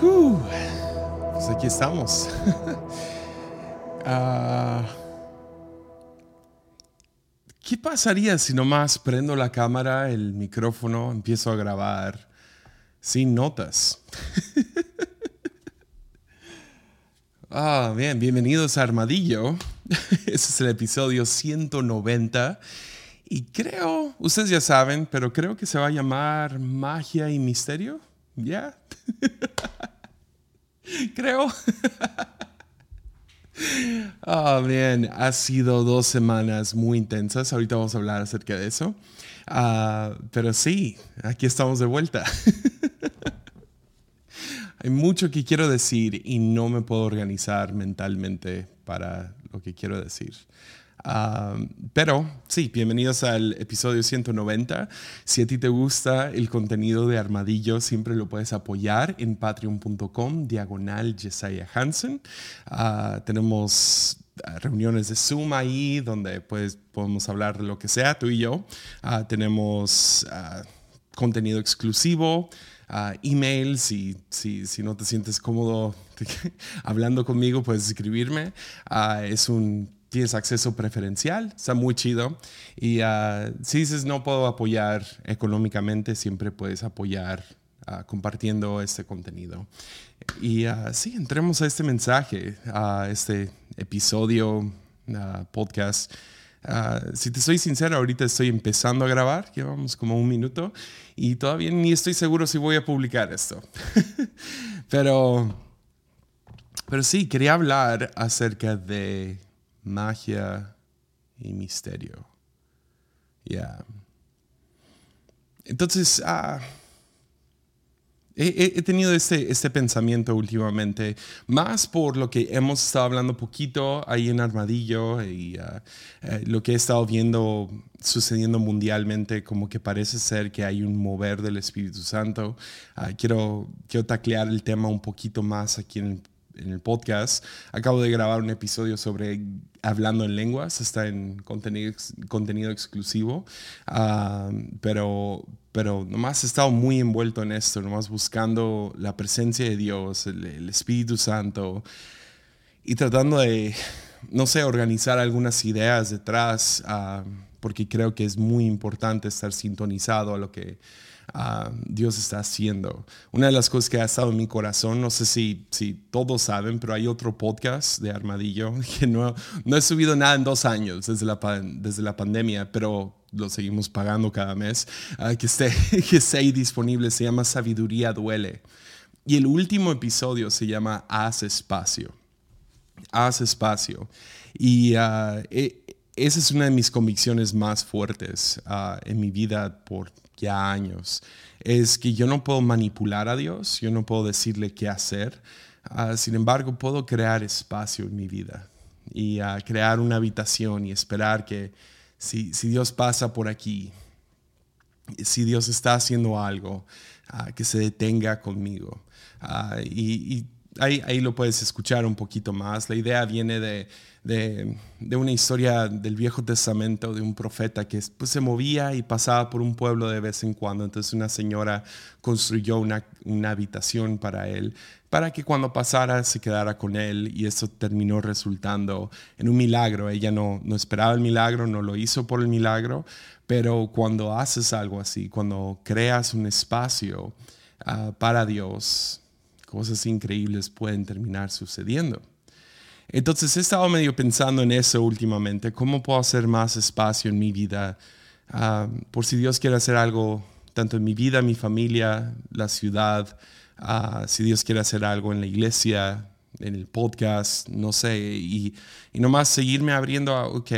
pues aquí estamos. Ah, ¿Qué pasaría si nomás prendo la cámara, el micrófono, empiezo a grabar sin notas? ah, bien, bienvenidos a Armadillo. Este es el episodio 190. Y creo, ustedes ya saben, pero creo que se va a llamar Magia y Misterio. ¿Ya? creo. Oh, bien, ha sido dos semanas muy intensas. Ahorita vamos a hablar acerca de eso. Ah, pero sí, aquí estamos de vuelta. Hay mucho que quiero decir y no me puedo organizar mentalmente para lo que quiero decir pero sí, bienvenidos al episodio 190. Si a ti te gusta el contenido de Armadillo, siempre lo puedes apoyar en patreon.com, diagonal Jesiah Hansen. Ah, tenemos ah, reuniones de Zoom ahí donde pues, podemos hablar lo que sea, tú y yo. Ah, tenemos contenido exclusivo. emails y si, si, no te sientes cómodo hablando conmigo, puedes escribirme. es un tienes acceso preferencial, está muy chido. Y uh, si dices no puedo apoyar económicamente, siempre puedes apoyar uh, compartiendo este contenido. Y uh, sí, entremos a este mensaje, a este episodio, podcast. si te soy sincero, ahorita estoy empezando a grabar, llevamos como un minuto y todavía ni estoy seguro si voy a publicar esto. pero, pero sí, quería hablar acerca de magia y misterio. Ya. Entonces, ah, he, tenido este, este pensamiento últimamente, más por lo que hemos estado hablando poquito ahí en Armadillo y eh, lo que he estado viendo sucediendo mundialmente, como que parece ser que hay un mover del Espíritu Santo. Ah, quiero, quiero taclear el tema un poquito más aquí en en el podcast. Acabo de grabar un episodio sobre hablando en lenguas, está en contenido, contenido exclusivo, uh, pero, pero nomás he estado muy envuelto en esto, nomás buscando la presencia de Dios, el, Espíritu Santo y tratando de, no sé, organizar algunas ideas detrás, uh, porque creo que es muy importante estar sintonizado a lo que Dios está haciendo. Una de las cosas que ha estado en mi corazón, no sé si, si todos saben, pero hay otro podcast de Armadillo que no, no he subido nada en dos años desde la, desde la pandemia, pero lo seguimos pagando cada mes, ah, que, esté, que esté ahí disponible. Se llama Sabiduría Duele. Y el último episodio se llama Haz espacio. Haz espacio. Y uh, esa es una de mis convicciones más fuertes uh, en mi vida por ya años, es que yo no puedo manipular a Dios, yo no puedo decirle qué hacer, ah, sin embargo puedo crear espacio en mi vida y uh, crear una habitación y esperar que si, si, Dios pasa por aquí, si Dios está haciendo algo, uh, que se detenga conmigo. y, y ahí, ahí, lo puedes escuchar un poquito más. La idea viene de de, una historia del Viejo Testamento de un profeta que pues, se movía y pasaba por un pueblo de vez en cuando. Entonces una señora construyó una, una habitación para él, para que cuando pasara se quedara con él y eso terminó resultando en un milagro. Ella no, no esperaba el milagro, no lo hizo por el milagro, pero cuando haces algo así, cuando creas un espacio ah, para Dios, cosas increíbles pueden terminar sucediendo. Entonces he estado medio pensando en eso últimamente, cómo puedo hacer más espacio en mi vida, ah, por si Dios quiere hacer algo, tanto en mi vida, mi familia, la ciudad, ah, si Dios quiere hacer algo en la iglesia, en el podcast, no sé, y, y nomás seguirme abriendo a, ok,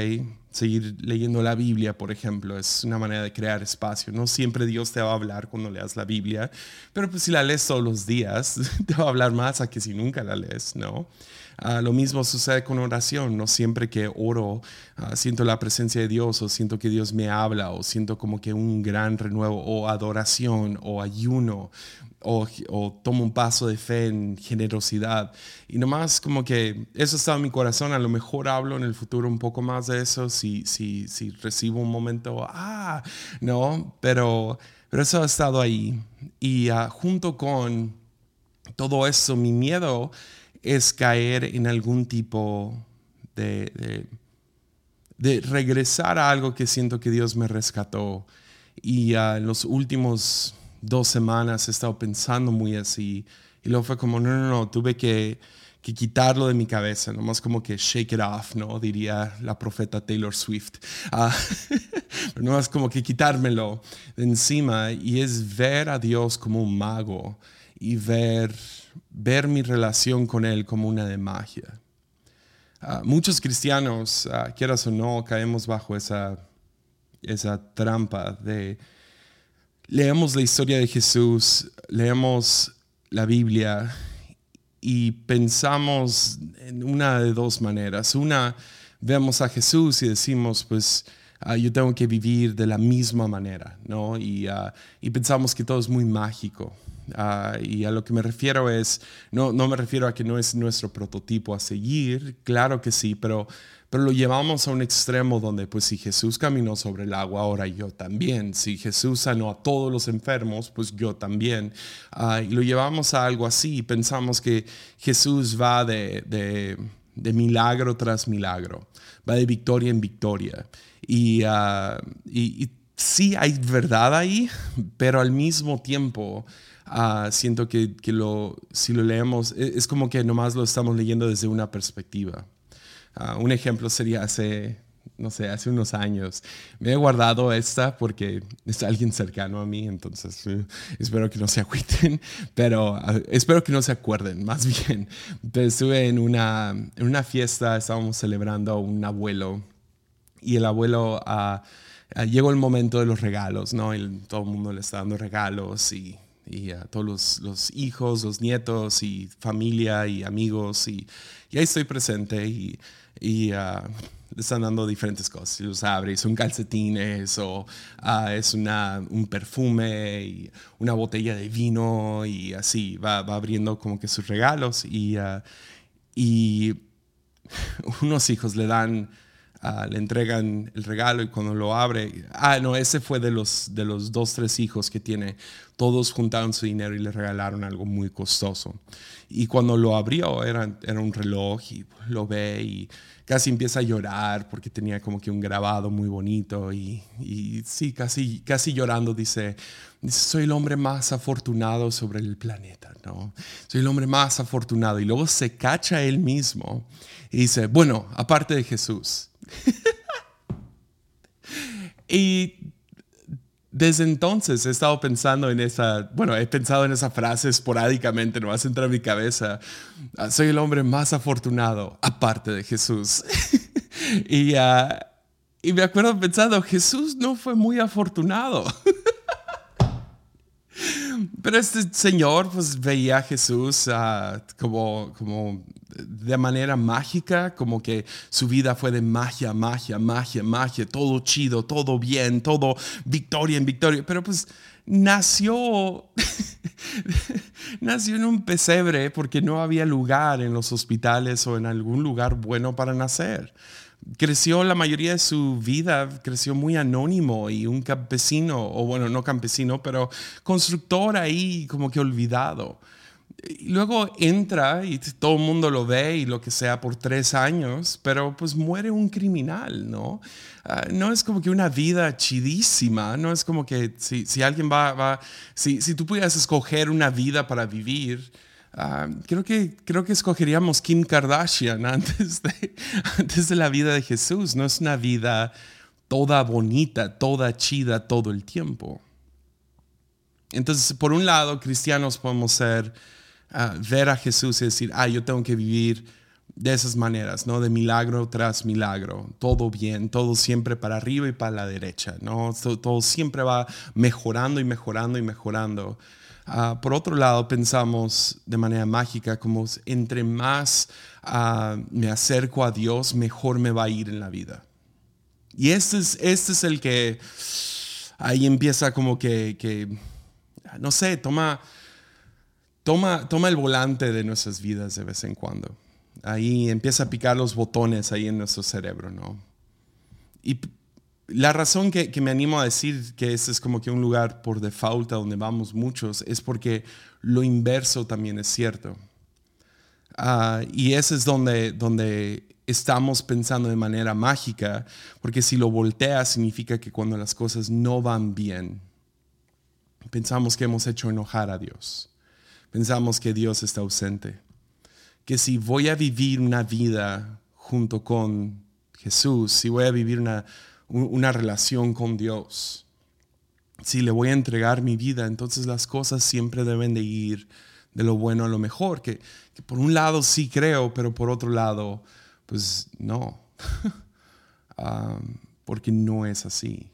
seguir leyendo la Biblia, por ejemplo, es una manera de crear espacio. No siempre Dios te va a hablar cuando leas la Biblia, pero pues si la lees todos los días, te va a hablar más a que si nunca la lees, ¿no? Ah, lo mismo sucede con oración. No siempre que oro ah, siento la presencia de Dios o siento que Dios me habla o siento como que un gran renuevo o adoración o ayuno o, tomo un paso de fe en generosidad. Y nomás como que eso está en mi corazón. A lo mejor hablo en el futuro un poco más de eso si, si, si recibo un momento, ah, no, pero, pero eso ha estado ahí. Y ah, junto con todo eso, mi miedo es caer en algún tipo de, de, regresar a algo que siento que Dios me rescató. Y ah, en los últimos dos semanas he estado pensando muy así. Y luego fue como, no, no, no, tuve que, que quitarlo de mi cabeza, nomás como que shake it off, ¿no? Diría la profeta Taylor Swift. Uh, pero nomás como que quitármelo de encima y es ver a Dios como un mago y ver, ver mi relación con Él como una de magia. Ah, muchos cristianos, uh, quieras o no, caemos bajo esa, esa trampa de leemos la historia de Jesús, leemos la Biblia y pensamos en una de dos maneras. Una, vemos a Jesús y decimos, pues ah, yo tengo que vivir de la misma manera, ¿no? Y, y pensamos que todo es muy mágico. Ah, y a lo que me refiero es, no, no me refiero a que no es nuestro prototipo a seguir, claro que sí, pero, pero lo llevamos a un extremo donde pues si Jesús caminó sobre el agua, ahora yo también. Si Jesús sanó a todos los enfermos, pues yo también. Ah, y lo llevamos a algo así, pensamos que Jesús va de, de, de milagro tras milagro, va de victoria en victoria. Y, uh, y, y sí hay verdad ahí, pero al mismo tiempo Ah, siento que, que, lo, si lo leemos, e, es, como que nomás lo estamos leyendo desde una perspectiva. Ah, un ejemplo sería hace, no sé, hace unos años. Me he guardado esta porque es alguien cercano a mí, entonces eh, espero que no se agüiten, pero ah, espero que no se acuerden, más bien. estuve en una, en una fiesta, estábamos celebrando un abuelo y el abuelo... llegó el momento de los regalos, ¿no? Y todo el mundo le está dando regalos y y a todos los, hijos, los nietos y familia y amigos y, ahí estoy presente y, y uh, le están dando diferentes cosas. Los abre, son calcetines o uh, es una, un perfume y una botella de vino y así va, va abriendo como que sus regalos y, uh, y unos hijos le dan Ah, le entregan el regalo y cuando lo abre, ah, no, ese fue de los, de los dos, tres hijos que tiene, todos juntaron su dinero y le regalaron algo muy costoso. Y cuando lo abrió, era, era un reloj y lo ve y casi empieza a llorar porque tenía como que un grabado muy bonito y, y sí, casi, casi llorando dice, dice, soy el hombre más afortunado sobre el planeta, ¿no? Soy el hombre más afortunado. Y luego se cacha él mismo y dice, bueno, aparte de Jesús, y desde entonces he estado pensando en esa, bueno, he pensado en esa frase esporádicamente, no va a entrar en mi cabeza. Ah, soy el hombre más afortunado, aparte de Jesús. y, ah, y me acuerdo pensando, Jesús no fue muy afortunado. Pero este señor pues veía a Jesús ah, como, como de manera mágica, como que su vida fue de magia, magia, magia, magia, todo chido, todo bien, todo victoria en victoria, pero pues nació, nació en un pesebre porque no había lugar en los hospitales o en algún lugar bueno para nacer. Creció la mayoría de su vida, creció muy anónimo y un campesino, o bueno, no campesino, pero constructor ahí como que olvidado luego entra y todo el mundo lo ve y lo que sea por tres años, pero pues muere un criminal, ¿no? Ah, no es como que una vida chidísima, no es como que si, si alguien va, va si, si, tú pudieras escoger una vida para vivir, ah, creo, que, creo que escogeríamos Kim Kardashian antes de, antes de la vida de Jesús, no es una vida toda bonita, toda chida todo el tiempo. Entonces, por un lado, cristianos podemos ser ver a Jesús y decir, ah, yo tengo que vivir de esas maneras, ¿no? De milagro tras milagro, todo bien, todo siempre para arriba y para la derecha, ¿no? Todo, siempre va mejorando y mejorando y mejorando. Ah, por otro lado, pensamos de manera mágica como entre más ah, me acerco a Dios, mejor me va a ir en la vida. Y este es, este es el que ahí empieza como que, que no sé, toma toma, toma el volante de nuestras vidas de vez en cuando. Ahí empieza a picar los botones ahí en nuestro cerebro, ¿no? Y la razón que, me animo a decir que este es como que un lugar por default a donde vamos muchos es porque lo inverso también es cierto. Ah, y ese es donde, donde estamos pensando de manera mágica, porque si lo volteas significa que cuando las cosas no van bien, pensamos que hemos hecho enojar a Dios. Pensamos que Dios está ausente. Que si voy a vivir una vida junto con Jesús, si voy a vivir una, una relación con Dios, si le voy a entregar mi vida, entonces las cosas siempre deben de ir de lo bueno a lo mejor, que, que por un lado sí creo, pero por otro lado, pues no, porque no es así.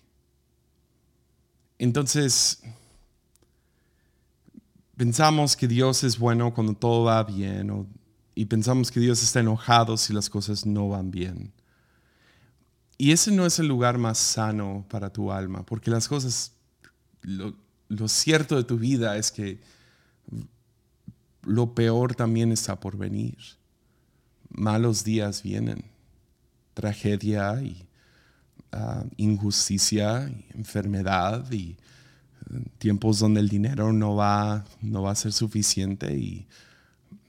Entonces, pensamos que Dios es bueno cuando todo va bien y pensamos que Dios está enojado si las cosas no van bien. Y ese no es el lugar más sano para tu alma, porque las cosas, lo, cierto de tu vida es que lo peor también está por venir malos días vienen, tragedia y ah, injusticia enfermedad y tiempos donde el dinero no va, no va a ser suficiente y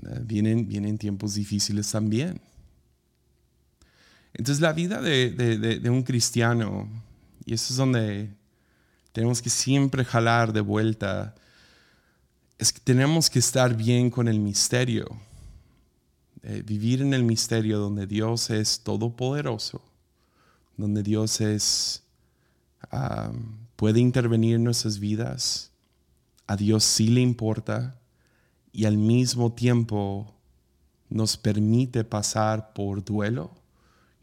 eh, vienen, vienen tiempos difíciles también. Entonces la vida de, de, un cristiano, y eso es donde tenemos que siempre jalar de vuelta, es que tenemos que estar bien con el misterio eh, vivir en el misterio donde Dios es todopoderoso, donde Dios es, puede intervenir en nuestras vidas, a Dios sí le importa y al mismo tiempo nos permite pasar por duelo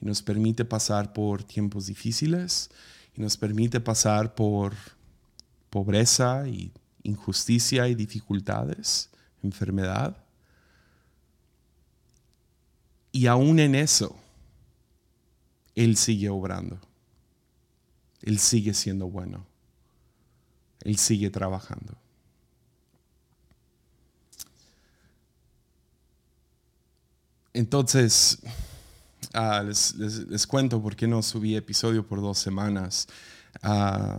y nos permite pasar por tiempos difíciles y nos permite pasar por pobreza y injusticia y dificultades, enfermedad. Y aún en eso, Él sigue obrando. Él sigue siendo bueno. Él sigue trabajando. Entonces, ah, les, cuento por qué no subí episodio por dos semanas. Ah,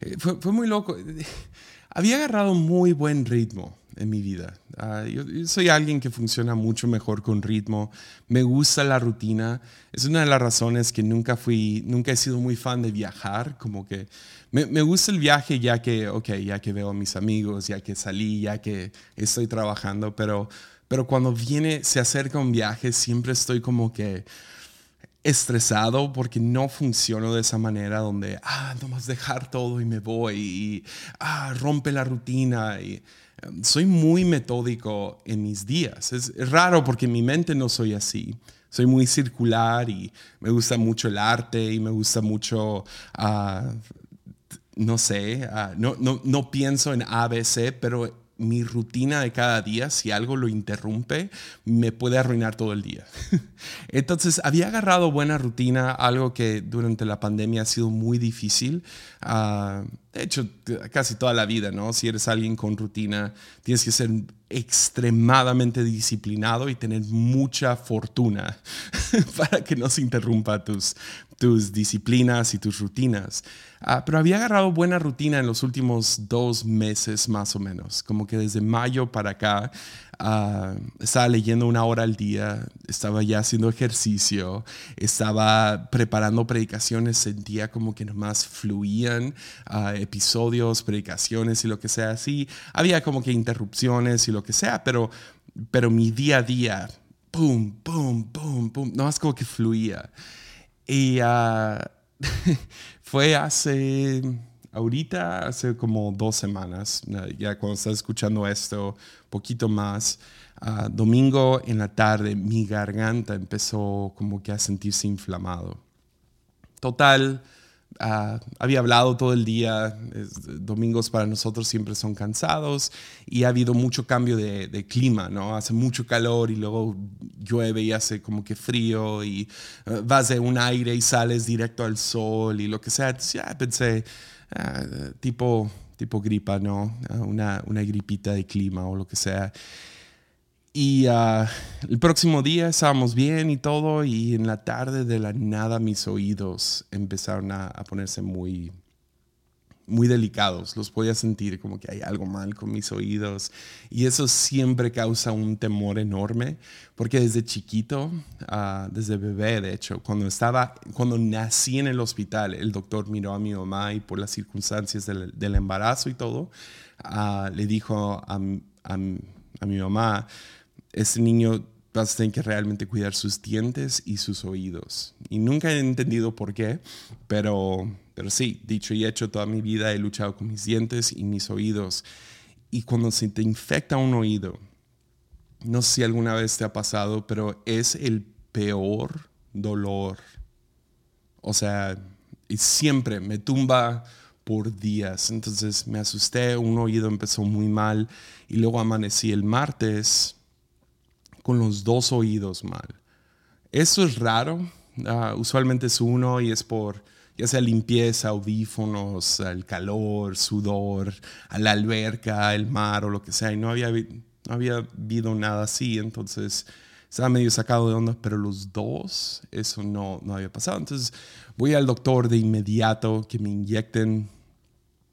eh, fue, muy loco. Había agarrado muy buen ritmo en mi vida. Ah, yo, soy alguien que funciona mucho mejor con ritmo. Me gusta la rutina. Es una de las razones que nunca fui, nunca he sido muy fan de viajar. Como que me, me, gusta el viaje ya que, ok, ya que veo a mis amigos, ya que salí, ya que estoy trabajando. Pero, pero cuando viene, se acerca un viaje, siempre estoy como que estresado porque no funciono de esa manera donde, ah, nomás dejar todo y me voy y, ah, rompe la rutina y soy muy metódico en mis días. Es, raro porque en mi mente no soy así. Soy muy circular y me gusta mucho el arte y me gusta mucho, ah, no sé, ah, no, no, no pienso en ABC, pero mi rutina de cada día, si algo lo interrumpe, me puede arruinar todo el día. Entonces, había agarrado buena rutina, algo que durante la pandemia ha sido muy difícil. Uh, de hecho, casi toda la vida, ¿no? Si eres alguien con rutina, tienes que ser extremadamente disciplinado y tener mucha fortuna para que no se interrumpa tus, tus disciplinas y tus rutinas. Ah, pero había agarrado buena rutina en los últimos dos meses más o menos, como que desde mayo para acá uh, estaba leyendo una hora al día, estaba ya haciendo ejercicio, estaba preparando predicaciones, sentía como que nomás fluían uh, episodios, predicaciones y lo que sea así. Había como que interrupciones y lo que sea, pero, pero mi día a día, pum, pum, pum, pum, nomás como que fluía. Y uh, fue hace, ahorita, hace como dos semanas, ya cuando estás escuchando esto, poquito más, uh, domingo en la tarde, mi garganta empezó como que a sentirse inflamado. Total, Ah, había hablado todo el día, domingos para nosotros siempre son cansados y ha habido mucho cambio de, clima, ¿no? Hace mucho calor y luego llueve y hace como que frío y ah, vas de un aire y sales directo al sol y lo que sea. ya pensé, ah, tipo, tipo gripa, ¿no? Una, una gripita de clima o lo que sea. Y ah, el próximo día estábamos bien y todo, y en la tarde de la nada mis oídos empezaron a, ponerse muy, muy delicados. Los podía sentir como que hay algo mal con mis oídos. Y eso siempre causa un temor enorme, porque desde chiquito, ah, desde bebé, de hecho, cuando estaba, cuando nací en el hospital, el doctor miró a mi mamá y por las circunstancias del, embarazo y todo, ah, le dijo a, a mi mamá, ese niño va a tener que realmente cuidar sus dientes y sus oídos. Y nunca he entendido por qué, pero, pero sí, dicho y hecho, toda mi vida he luchado con mis dientes y mis oídos. Y cuando se te infecta un oído, no sé si alguna vez te ha pasado, pero es el peor dolor. O sea, y siempre me tumba por días. Entonces me asusté, un oído empezó muy mal y luego amanecí el martes con los dos oídos mal. Eso es raro, ah, usualmente es uno y es por ya sea limpieza, audífonos, el calor, sudor, a la alberca, el mar o lo que sea, y no había, no había habido nada así, entonces estaba medio sacado de onda, pero los dos, eso no, no había pasado. Entonces voy al doctor de inmediato, que me inyecten,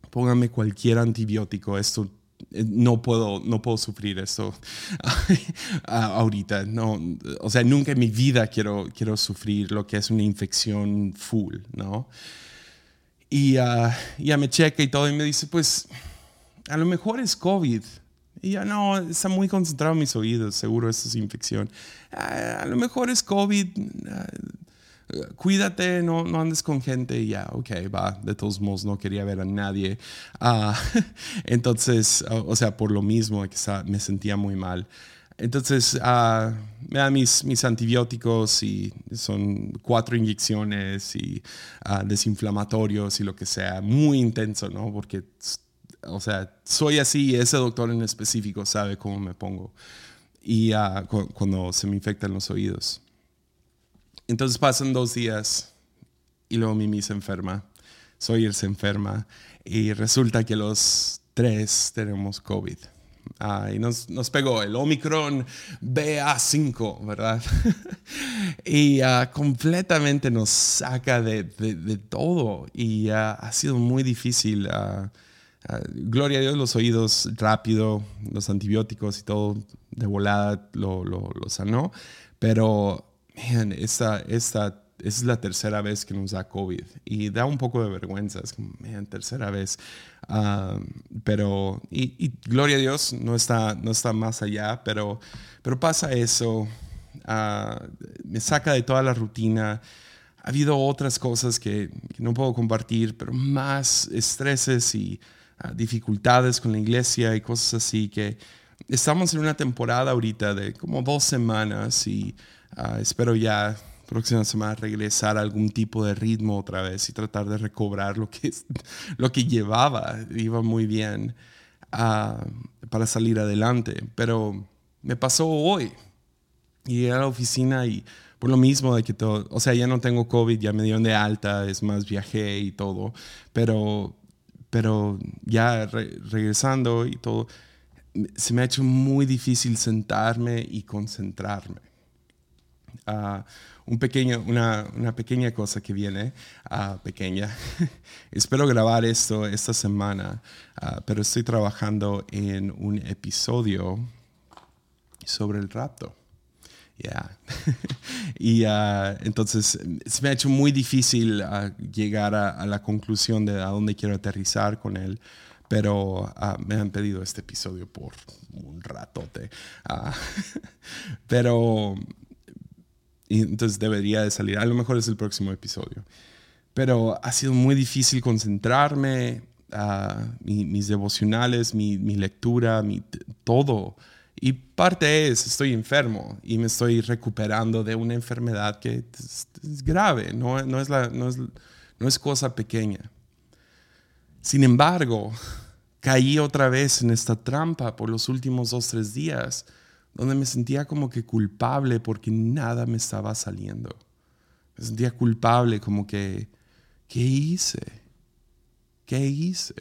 pónganme cualquier antibiótico, esto no puedo, no puedo sufrir esto ahorita. No, o sea, nunca en mi vida quiero, quiero sufrir lo que es una infección full, ¿no? Y uh, ya me checa y todo y me dice, pues, a lo mejor es COVID. Y ya no, está muy concentrado en mis oídos, seguro esto es infección. Ah, a lo mejor es COVID. Ah, cuídate, no, no andes con gente y ya, ok, va, de todos modos no quería ver a nadie. Ah, entonces, o sea, por lo mismo me sentía muy mal. Entonces, uh, me dan mis, mis antibióticos y son cuatro inyecciones y uh, desinflamatorios y lo que sea, muy intenso, ¿no? Porque, o sea, soy así y ese doctor en específico sabe cómo me pongo y cuando se me infectan los oídos. Entonces pasan dos días y luego Mimi se enferma, Sawyer se enferma y resulta que los tres tenemos COVID. Ah, y nos, pegó el Omicron BA5, ¿verdad? y uh, completamente nos saca de, todo y uh, ha sido muy difícil. Uh, gloria a Dios, los oídos rápido, los antibióticos y todo de volada lo, lo sanó, pero man, esta, esta es la tercera vez que nos da COVID y da un poco de vergüenza, es como, man, tercera vez. Um, pero, y, gloria a Dios, no está, no está más allá, pero, pero pasa eso, uh, me saca de toda la rutina. Ha habido otras cosas que, no puedo compartir, pero más estreses y uh, dificultades con la iglesia y cosas así que estamos en una temporada ahorita de como dos semanas y Ah, espero ya próxima semana regresar a algún tipo de ritmo otra vez y tratar de recobrar lo que, lo que llevaba. Iba muy bien ah, para salir adelante. Pero me pasó hoy. Y a la oficina y por lo mismo de que todo, o sea, ya no tengo COVID, ya me dieron de alta, es más, viajé y todo, pero, pero ya regresando y todo, se me ha hecho muy difícil sentarme y concentrarme un pequeño, una, una, pequeña cosa que viene, uh, pequeña. Espero grabar esto esta semana, pero estoy trabajando en un episodio sobre el rapto. Yeah. y entonces se me ha hecho muy difícil llegar a, a, la conclusión de a dónde quiero aterrizar con él, pero me han pedido este episodio por un ratote. pero entonces debería de salir. A lo mejor es el próximo episodio. Pero ha sido muy difícil concentrarme, uh, mis devocionales, mi, lectura, mi, todo. Y parte es, estoy enfermo y me estoy recuperando de una enfermedad que es, grave, no, no, es la, no, es, no es cosa pequeña. Sin embargo, caí otra vez en esta trampa por los últimos dos, tres días donde me sentía como que culpable porque nada me estaba saliendo. Me sentía culpable como que, ¿qué hice? ¿Qué hice?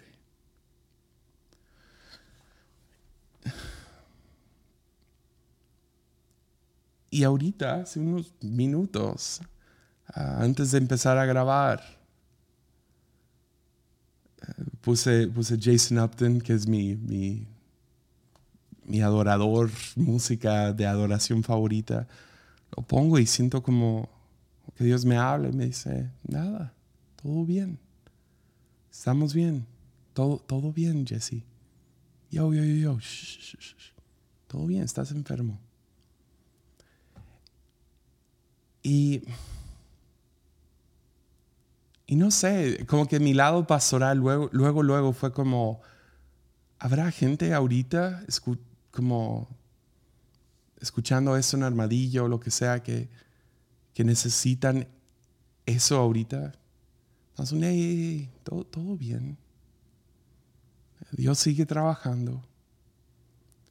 Y ahorita, hace unos minutos, ah, antes de empezar a grabar, eh, puse, puse Jason Upton, que es mi, mi, mi adorador, música de adoración favorita. Lo pongo y siento como que Dios me habla y me dice, nada, todo bien. Estamos bien. Todo, todo bien, Jesse. Yo, yo, yo, yo. Todo bien, estás enfermo. Y, y no sé, como que mi lado pastoral luego, luego, luego fue como, ¿habrá gente ahorita como escuchando eso en armadillo o lo que sea que, que necesitan eso ahorita? Entonces, todo, todo bien. Dios sigue trabajando.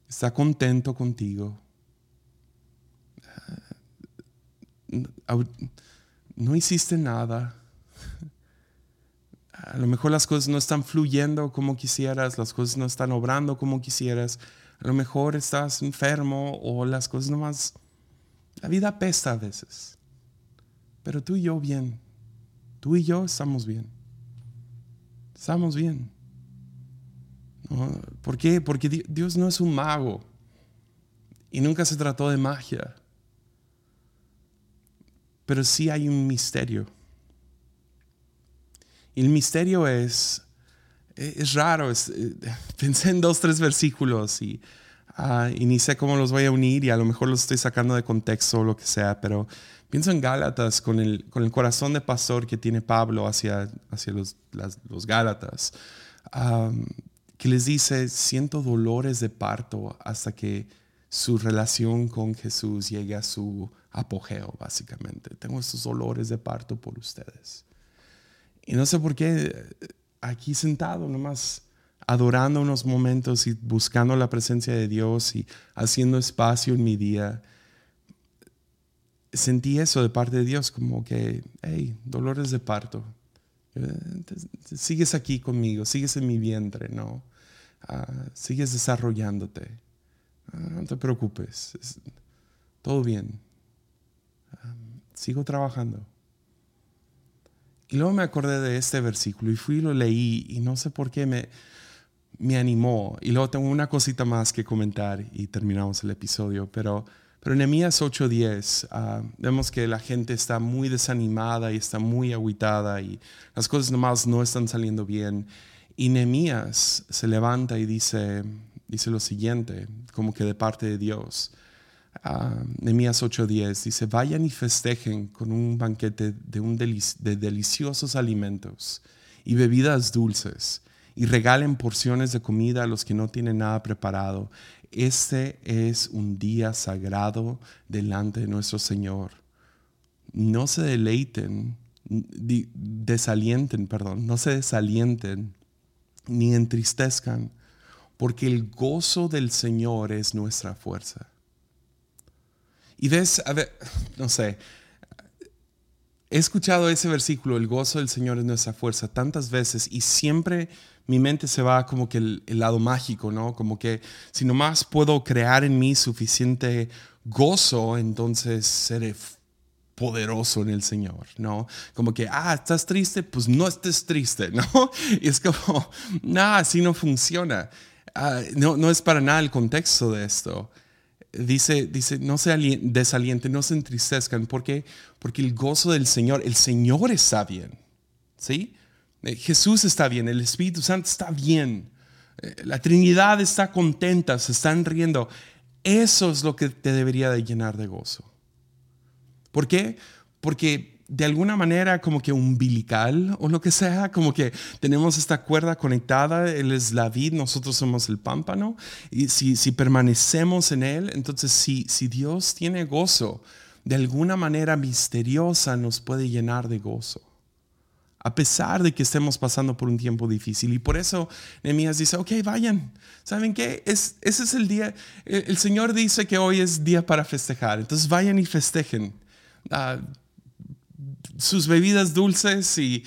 Está contento contigo. no hiciste nada. A lo mejor las cosas no están fluyendo como quisieras, las cosas no están obrando como quisieras. A lo mejor estás enfermo o las cosas nomás... La vida pesta a veces. Pero tú y yo bien. Tú y yo estamos bien. Estamos bien. ¿Por qué? Porque Dios no es un mago. Y nunca se trató de magia pero sí hay un misterio. Y el misterio es, es raro, eh, pensé en dos, tres versículos y, uh, ni sé cómo los voy a unir y a lo mejor los estoy sacando de contexto o lo que sea, pero pienso en Gálatas con el, con el corazón de pastor que tiene Pablo hacia, hacia los, los Gálatas, que les dice, siento dolores de parto hasta que su relación con Jesús llegue a su apogeo, básicamente. Tengo estos dolores de parto por ustedes. Y no sé por qué aquí sentado, nomás adorando unos momentos y buscando la presencia de Dios y haciendo espacio en mi día, sentí eso de parte de Dios, como que, hey, dolores de parto. Sigues aquí conmigo, sigues en mi vientre, ¿no? Ah, sigues desarrollándote. Ah, no te preocupes, todo bien sigo trabajando. Y luego me acordé de este versículo y fui y lo leí y no sé por qué me, me animó. Y luego tengo una cosita más que comentar y terminamos el episodio. Pero, pero en Nehemías 8:10 ah, vemos que la gente está muy desanimada y está muy agüitada y las cosas nomás no están saliendo bien. Y Nehemías se levanta y dice, dice lo siguiente, como que de parte de Dios. Uh, Nehemías 8:10 dice, vayan y festejen con un banquete de, un de deliciosos alimentos y bebidas dulces y regalen porciones de comida a los que no tienen nada preparado. Este es un día sagrado delante de nuestro Señor. No se deleiten, desalienten, perdón, no se desalienten ni entristezcan, porque el gozo del Señor es nuestra fuerza. Y ves, a ver, no sé, he escuchado ese versículo, el gozo del Señor es nuestra fuerza, tantas veces y siempre mi mente se va como que el, lado mágico, ¿no? Como que si nomás puedo crear en mí suficiente gozo, entonces seré poderoso en el Señor, ¿no? Como que, ah, estás triste, pues no estés triste, ¿no? Es como, nada, así no funciona. Ah, no, no es para nada el contexto de esto dice, dice, no se desalienten, no se entristezcan. ¿Por qué? Porque el gozo del Señor, el Señor está bien. ¿Sí? Eh, Jesús está bien, el Espíritu Santo está bien. Eh, la Trinidad está contenta, se están riendo. Eso es lo que te debería de llenar de gozo. ¿Por qué? Porque de alguna manera como que umbilical o lo que sea, como que tenemos esta cuerda conectada, Él es la vid, nosotros somos el pámpano, y si, si permanecemos en Él, entonces si, si Dios tiene gozo, de alguna manera misteriosa nos puede llenar de gozo. A pesar de que estemos pasando por un tiempo difícil. Y por eso Nehemías dice, ok, vayan. ¿Saben qué? Es, ese es el día. El, Señor dice que hoy es día para festejar. Entonces vayan y festejen. Uh, sus bebidas dulces y,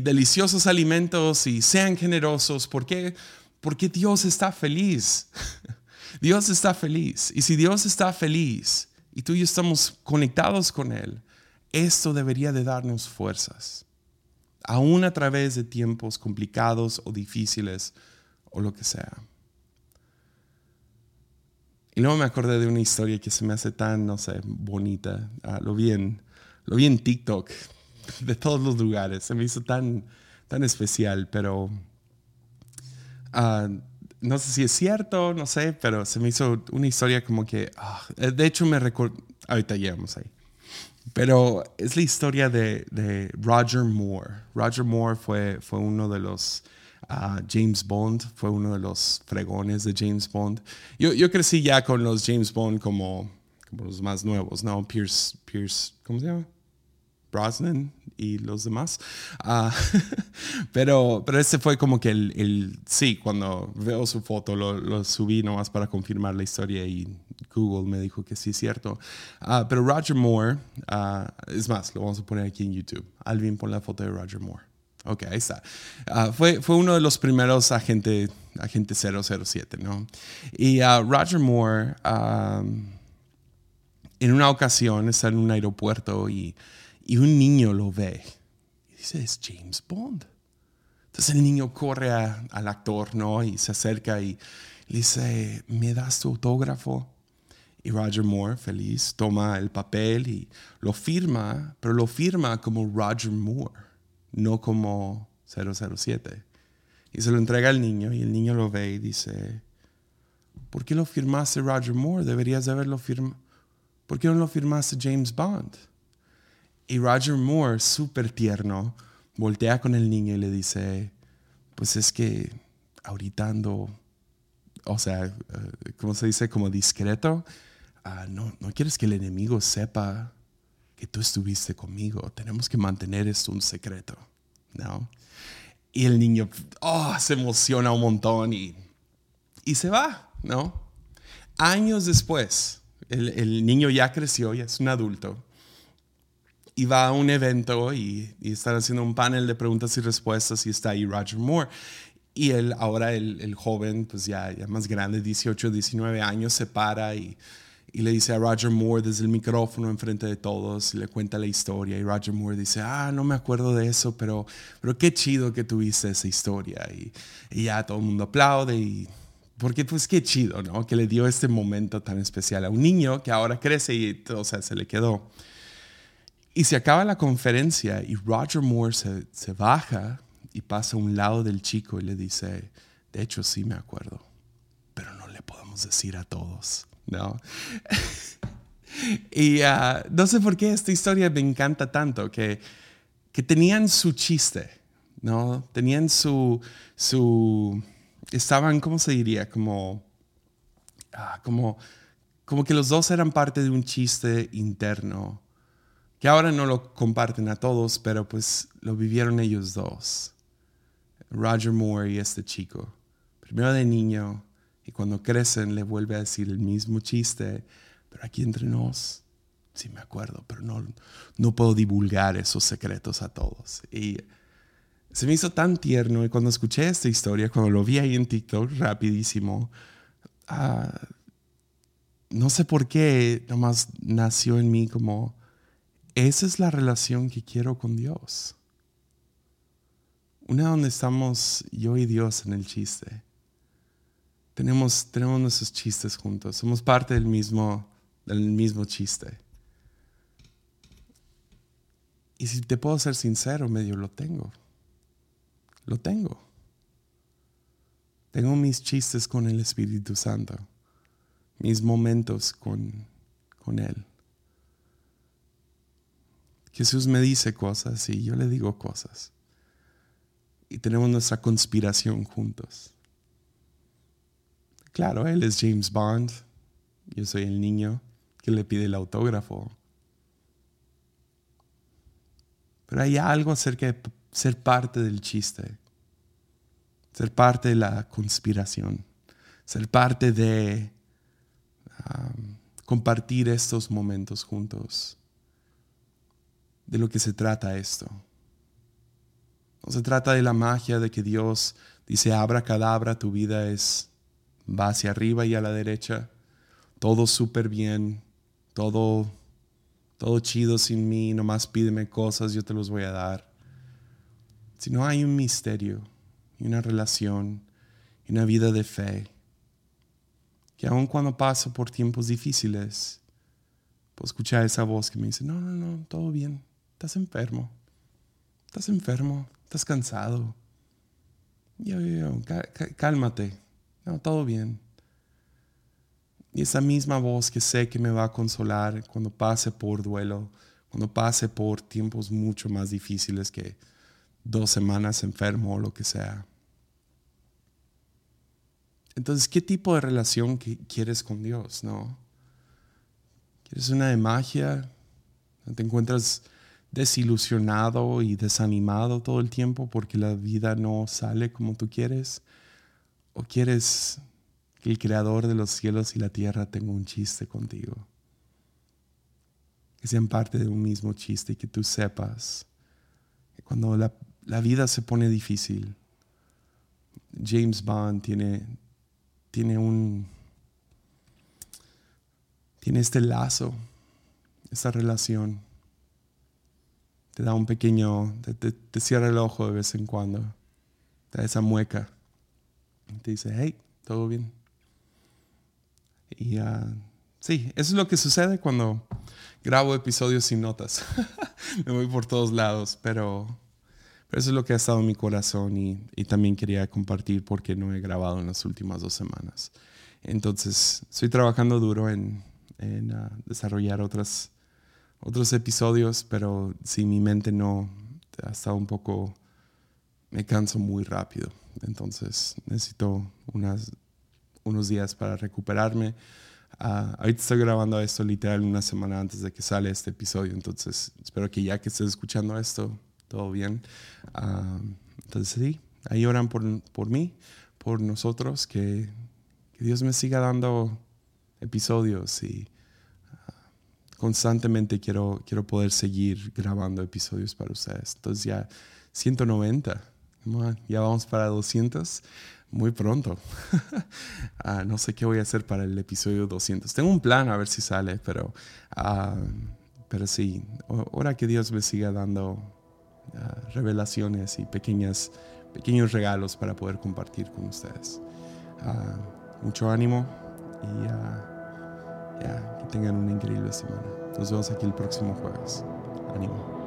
deliciosos alimentos y sean generosos. ¿Por qué? Porque Dios está feliz. Dios está feliz. Y si Dios está feliz y tú y yo estamos conectados con Él, esto debería de darnos fuerzas, aún a través de tiempos complicados o difíciles o lo que sea. Y luego me acordé de una historia que se me hace tan, no sé, bonita. Ah, lo, vi en, lo vi en TikTok, de todos los lugares. Se me hizo tan, tan especial, pero ah, no sé si es cierto, no sé, pero se me hizo una historia como que, ah, de hecho me recuerdo, ahorita llegamos ahí. Pero es la historia de, de, Roger Moore. Roger Moore fue, fue uno de los James Bond, fue uno de los fregones de James Bond. Yo, yo crecí ya con los James Bond como, como los más nuevos, ¿no? Pierce, Pierce, ¿cómo se llama? Brosnan y los demás. Ah, pero, pero ese fue como que el, el, sí, cuando veo su foto lo, lo, subí nomás para confirmar la historia y Google me dijo que sí es cierto. Uh, pero Roger Moore, uh, es más, lo vamos a poner aquí en YouTube. Alvin, pon la foto de Roger Moore. Ok, ahí está. Uh, fue, fue uno de los primeros agentes agente 007, ¿no? Y uh, Roger Moore, en una ocasión, está en un aeropuerto y, y, un niño lo ve. Y dice, es James Bond. Entonces el niño corre al actor, ¿no? Y se acerca y le dice, ¿me das tu autógrafo? Y Roger Moore, feliz, toma el papel y lo firma, pero lo firma como Roger Moore no como 007. Y se lo entrega al niño y el niño lo ve y dice, ¿por qué lo firmaste Roger Moore? Deberías de haberlo firmado. ¿Por qué no lo firmaste James Bond? Y Roger Moore, súper tierno, voltea con el niño y le dice, pues es que ahorita ando, o sea, eh, ¿cómo se dice? Como discreto. Ah, no, no quieres que el enemigo sepa que tú estuviste conmigo. Tenemos que mantener esto un secreto, ¿no? Y el niño oh, se emociona un montón y, y se va, ¿no? Años después, el, el, niño ya creció, ya es un adulto, y va a un evento y, y, están haciendo un panel de preguntas y respuestas y está ahí Roger Moore. Y él, ahora el, joven, pues ya, ya más grande, 18, 19 años, se para y y le dice a Roger Moore desde el micrófono enfrente de todos y le cuenta la historia y Roger Moore dice, ah, no me acuerdo de eso, pero, pero qué chido que tuviste esa historia y, ya todo el mundo aplaude y porque pues qué chido, ¿no? Que le dio este momento tan especial a un niño que ahora crece y o sea, se le quedó. Y se acaba la conferencia y Roger Moore se, baja y pasa a un lado del chico y le dice, de hecho sí me acuerdo, pero no le podemos decir a todos. ¿no? y ah, no sé por qué esta historia me encanta tanto, que, que tenían su chiste, ¿no? Tenían su, su, estaban, ¿cómo se diría? Como, ah, como, como que los dos eran parte de un chiste interno, que ahora no lo comparten a todos, pero pues lo vivieron ellos dos. Roger Moore y este chico. Primero de niño, y cuando crecen le vuelve a decir el mismo chiste, pero aquí entre nos, sí me acuerdo, pero no, no puedo divulgar esos secretos a todos. Y se me hizo tan tierno y cuando escuché esta historia, cuando lo vi ahí en TikTok rapidísimo, ah, no sé por qué, nomás nació en mí como, esa es la relación que quiero con Dios. Una donde estamos yo y Dios en el chiste tenemos, tenemos nuestros chistes juntos, somos parte del mismo, del mismo chiste. Y si te puedo ser sincero, medio lo tengo. Lo tengo. Tengo mis chistes con el Espíritu Santo, mis momentos con, con Él. Jesús me dice cosas y yo le digo cosas. Y tenemos nuestra conspiración juntos. Claro, él es James Bond. Yo soy el niño que le pide el autógrafo. Pero hay algo acerca de ser parte del chiste, ser parte de la conspiración, ser parte de um, compartir estos momentos juntos. De lo que se trata esto. No se trata de la magia de que Dios dice abra cadabra, tu vida es va hacia arriba y a la derecha, todo súper bien, todo, todo chido sin mí, nomás pídeme cosas, yo te los voy a dar. Si no hay un misterio y una relación y una vida de fe, que aun cuando paso por tiempos difíciles, puedo escuchar esa voz que me dice, no, no, no, todo bien, estás enfermo, estás enfermo, estás cansado. Yo, yo, cálmate, no, todo bien. Y esa misma voz que sé que me va a consolar cuando pase por duelo, cuando pase por tiempos mucho más difíciles que dos semanas enfermo o lo que sea. Entonces, ¿qué tipo de relación quieres con Dios? ¿No? ¿Quieres una de magia? ¿Te encuentras desilusionado y desanimado todo el tiempo porque la vida no sale como tú quieres? ¿O quieres que el creador de los cielos y la tierra tenga un chiste contigo? Que sean parte de un mismo chiste y que tú sepas que cuando la, la vida se pone difícil, James Bond tiene, tiene un tiene este lazo, esta relación. Te da un pequeño, te, cierra el ojo de vez en cuando, te da esa mueca. te dice, hey, todo bien. Y uh, sí, eso es lo que sucede cuando grabo episodios sin notas. Me voy por todos lados, pero, pero, eso es lo que ha estado en mi corazón y, y también quería compartir porque no he grabado en las últimas dos semanas. Entonces, estoy trabajando duro en, en uh, desarrollar otras, otros episodios, pero si mi mente no ha estado un poco, me canso muy rápido. Entonces necesito unas, unos días para recuperarme. Uh, ahorita estoy grabando esto literal una semana antes de que sale este episodio, entonces espero que ya que estés escuchando esto, todo bien. Uh, entonces sí, ahí oran por, por mí, por nosotros, que, Dios me siga dando episodios y constantemente quiero, quiero poder seguir grabando episodios para ustedes. Entonces ya 190, ya vamos para 200 muy pronto. Ah, no sé qué voy a hacer para el episodio 200. Tengo un plan a ver si sale, pero, uh, pero sí, ahora que Dios me siga dando revelaciones y pequeñas, pequeños regalos para poder compartir con ustedes. mucho ánimo y ya, que tengan una increíble semana. Nos vemos aquí el próximo jueves. Ánimo.